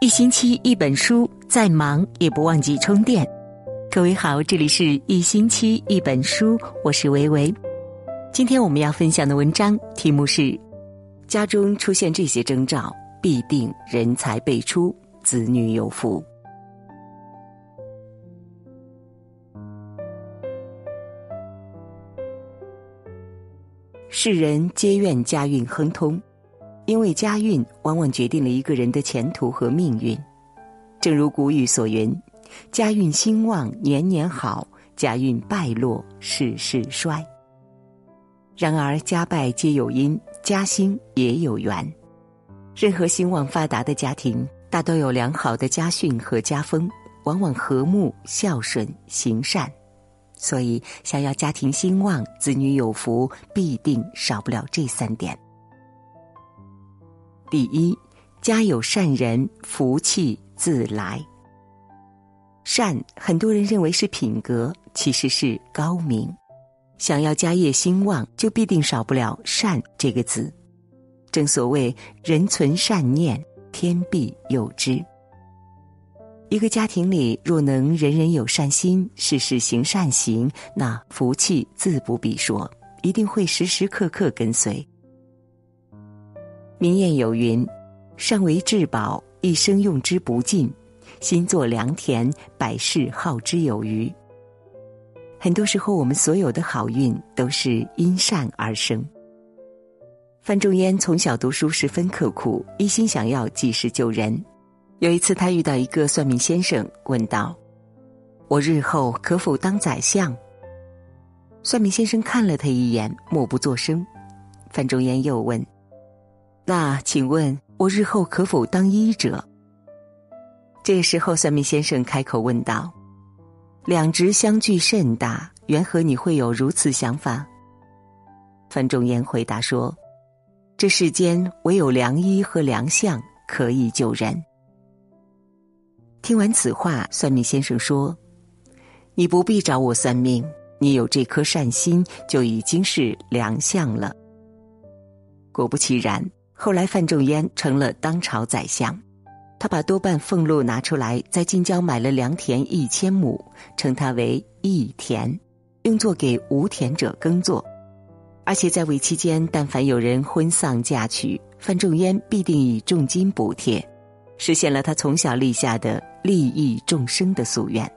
一星期一本书，再忙也不忘记充电。各位好，这里是一星期一本书，我是维维。今天我们要分享的文章题目是：家中出现这些征兆，必定人才辈出，子女有福。世人皆愿家运亨通，因为家运往往决定了一个人的前途和命运。正如古语所云：“家运兴旺年年好，家运败落事事衰。”然而家败皆有因，家兴也有缘。任何兴旺发达的家庭，大都有良好的家训和家风，往往和睦、孝顺、行善。所以，想要家庭兴旺、子女有福，必定少不了这三点。第一，家有善人，福气自来。善，很多人认为是品格，其实是高明。想要家业兴旺，就必定少不了“善”这个字。正所谓“人存善念，天必佑之”。一个家庭里，若能人人有善心，事事行善行，那福气自不必说，一定会时时刻刻跟随。民谚有云：“善为至宝，一生用之不尽；心作良田，百世耗之有余。”很多时候，我们所有的好运都是因善而生。范仲淹从小读书十分刻苦，一心想要济世救人。有一次，他遇到一个算命先生，问道：“我日后可否当宰相？”算命先生看了他一眼，默不作声。范仲淹又问：“那请问我日后可否当医者？”这时候，算命先生开口问道：“两职相距甚大，缘何你会有如此想法？”范仲淹回答说：“这世间唯有良医和良相可以救人。”听完此话，算命先生说：“你不必找我算命，你有这颗善心就已经是良相了。”果不其然，后来范仲淹成了当朝宰相，他把多半俸禄拿出来，在近郊买了良田一千亩，称它为义田，用作给无田者耕作。而且在位期间，但凡有人婚丧嫁娶，范仲淹必定以重金补贴。实现了他从小立下的利益众生的夙愿。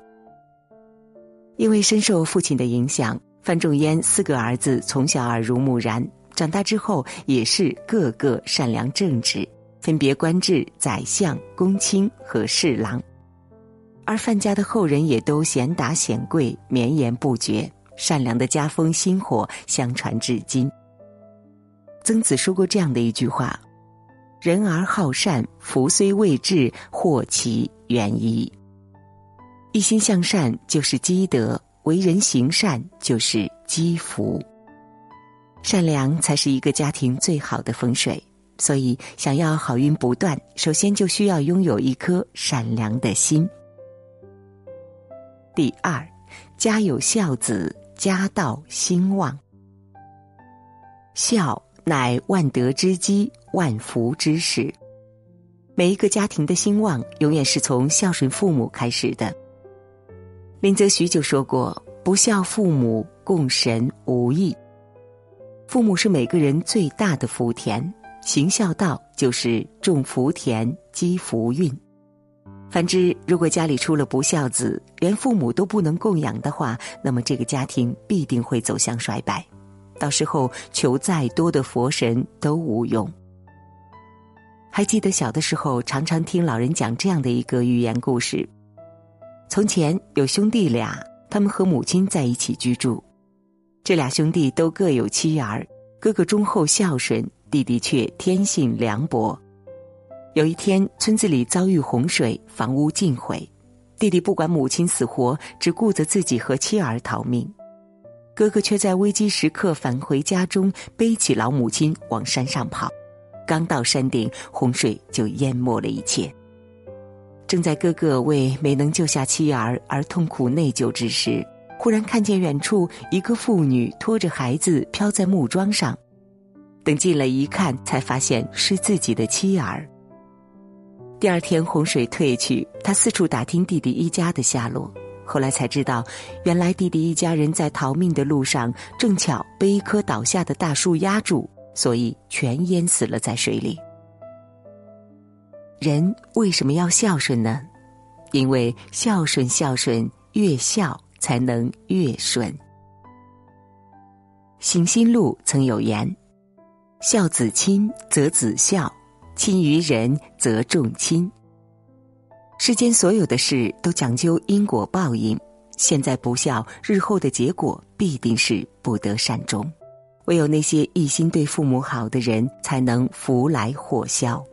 因为深受父亲的影响，范仲淹四个儿子从小耳濡目染，长大之后也是个个善良正直，分别官至宰相、公卿和侍郎。而范家的后人也都贤达显贵，绵延不绝，善良的家风薪火相传至今。曾子说过这样的一句话。人而好善，福虽未至，祸其远矣。一心向善就是积德，为人行善就是积福。善良才是一个家庭最好的风水，所以想要好运不断，首先就需要拥有一颗善良的心。第二，家有孝子，家道兴旺。孝。乃万德之基，万福之始。每一个家庭的兴旺，永远是从孝顺父母开始的。林则徐就说过：“不孝父母，共神无益。”父母是每个人最大的福田，行孝道就是种福田、积福运。反之，如果家里出了不孝子，连父母都不能供养的话，那么这个家庭必定会走向衰败。到时候求再多的佛神都无用。还记得小的时候，常常听老人讲这样的一个寓言故事：从前有兄弟俩，他们和母亲在一起居住。这俩兄弟都各有妻儿，哥哥忠厚孝顺，弟弟却天性凉薄。有一天，村子里遭遇洪水，房屋尽毁，弟弟不管母亲死活，只顾着自己和妻儿逃命。哥哥却在危机时刻返回家中，背起老母亲往山上跑。刚到山顶，洪水就淹没了一切。正在哥哥为没能救下妻儿而痛苦内疚之时，忽然看见远处一个妇女拖着孩子飘在木桩上。等近了一看，才发现是自己的妻儿。第二天洪水退去，他四处打听弟弟一家的下落。后来才知道，原来弟弟一家人在逃命的路上，正巧被一棵倒下的大树压住，所以全淹死了在水里。人为什么要孝顺呢？因为孝顺孝顺，越孝才能越顺。行心路曾有言：“孝子亲则子孝，亲于人则重亲。”世间所有的事都讲究因果报应，现在不孝，日后的结果必定是不得善终。唯有那些一心对父母好的人，才能福来祸消。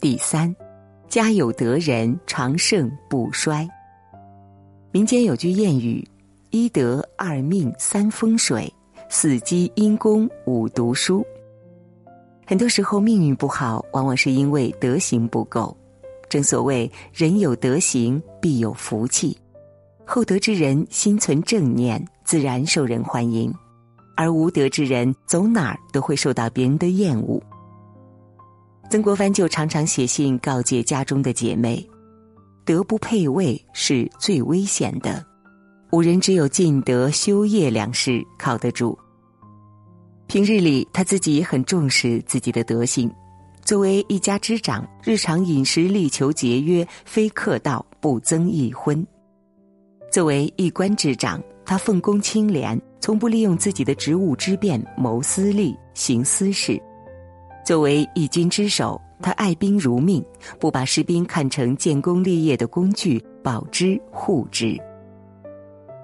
第三，家有德人，长盛不衰。民间有句谚语：“一德二命三风水，四积阴功五读书。”很多时候，命运不好，往往是因为德行不够。正所谓人有德行，必有福气。厚德之人心存正念，自然受人欢迎；而无德之人走哪儿都会受到别人的厌恶。曾国藩就常常写信告诫家中的姐妹：“德不配位是最危险的，五人只有尽德修业两事靠得住。”平日里他自己很重视自己的德行。作为一家之长，日常饮食力求节约，非客道，不增一荤。作为一官之长，他奉公清廉，从不利用自己的职务之便谋私利、行私事。作为一军之首，他爱兵如命，不把士兵看成建功立业的工具，保之护之。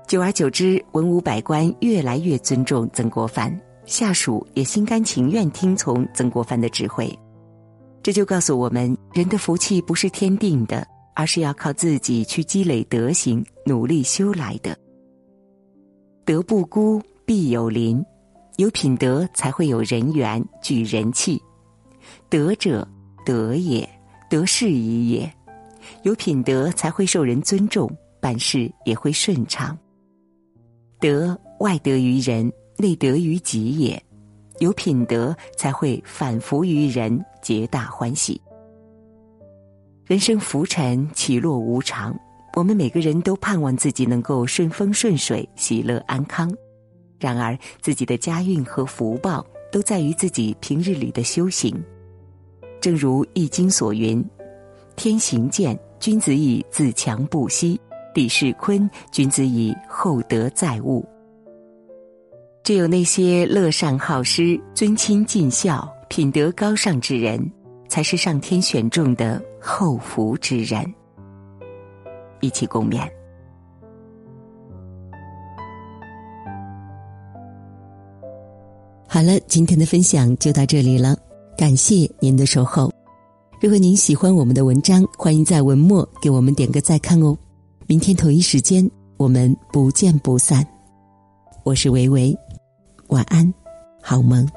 久而久之，文武百官越来越尊重曾国藩，下属也心甘情愿听从曾国藩的指挥。这就告诉我们，人的福气不是天定的，而是要靠自己去积累德行、努力修来的。德不孤，必有邻；有品德，才会有人缘、聚人气。德者，德也；德是宜也。有品德，才会受人尊重，办事也会顺畅。德，外德于人，内德于己也。有品德，才会反福于人，皆大欢喜。人生浮沉，起落无常，我们每个人都盼望自己能够顺风顺水，喜乐安康。然而，自己的家运和福报都在于自己平日里的修行。正如《易经》所云：“天行健，君子以自强不息；地势坤，君子以厚德载物。”只有那些乐善好施、尊亲尽孝、品德高尚之人，才是上天选中的厚福之人。一起共勉。好了，今天的分享就到这里了，感谢您的守候。如果您喜欢我们的文章，欢迎在文末给我们点个再看哦。明天同一时间，我们不见不散。我是维维。晚安，好梦。